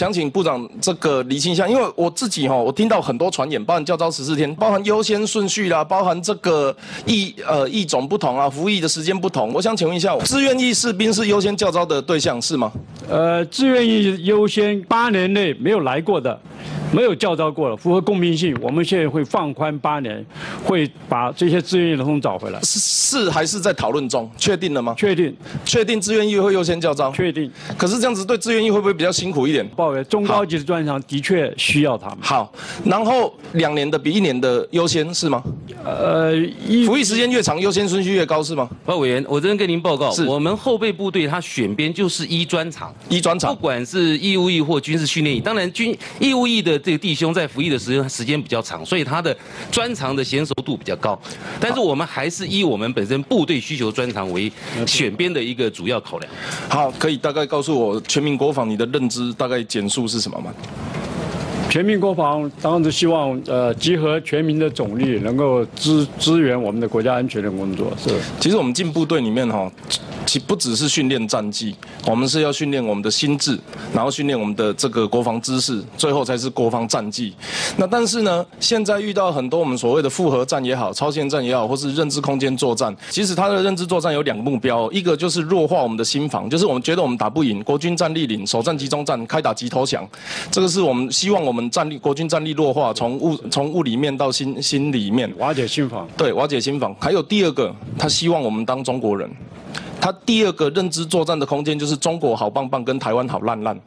想请部长这个厘清一下，因为我自己哈，我听到很多传言，包含教招十四天，包含优先顺序啦，包含这个役呃役种不同啊，服役的时间不同。我想请问一下，志愿役士兵是优先教招的对象是吗？呃，志愿役优先八年内没有来过的。没有教招过了，符合公平性，我们现在会放宽八年，会把这些志愿役的通找回来。是是还是在讨论中？确定了吗？确定，确定志愿役会优先教招。确定。可是这样子对志愿役会不会比较辛苦一点？报给中高级的专长的确需要他们。好，然后两年的比一年的优先是吗？呃，服役时间越长，优先顺序越高是吗？报委员，我这边跟您报告，是我们后备部队他选编就是一专长，一专长，不管是义务役或军事训练役，当然军义务役的。这个弟兄在服役的时间时间比较长，所以他的专长的娴熟度比较高。但是我们还是以我们本身部队需求专长为选编的一个主要考量。好，可以大概告诉我全民国防你的认知大概简述是什么吗？全民国防当然是希望呃集合全民的总力，能够支支援我们的国家安全的工作。是。其实我们进部队里面哈。其不只是训练战绩，我们是要训练我们的心智，然后训练我们的这个国防知识，最后才是国防战绩。那但是呢，现在遇到很多我们所谓的复合战也好，超限战也好，或是认知空间作战，其实它的认知作战有两个目标，一个就是弱化我们的心防，就是我们觉得我们打不赢，国军战力领，首战集中战，开打即投降，这个是我们希望我们战力国军战力弱化，从物从物里面到心心里面瓦解心防。对，瓦解心防。还有第二个，他希望我们当中国人。他第二个认知作战的空间就是中国好棒棒跟台湾好烂烂，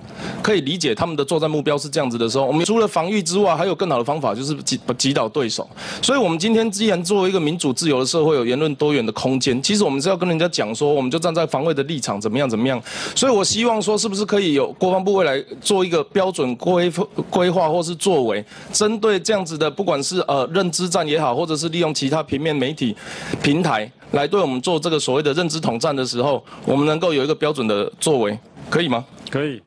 可以理解他们的作战目标是这样子的时候，我们除了防御之外，还有更好的方法就是击击倒对手。所以，我们今天既然作为一个民主自由的社会，有言论多元的空间，其实我们是要跟人家讲说，我们就站在防卫的立场，怎么样怎么样。所以我希望说，是不是可以有国防部未来做一个标准规规划或是作为，针对这样子的，不管是呃认知战也好，或者是利用其他平面媒体平台。来对我们做这个所谓的认知统战的时候，我们能够有一个标准的作为，可以吗？可以。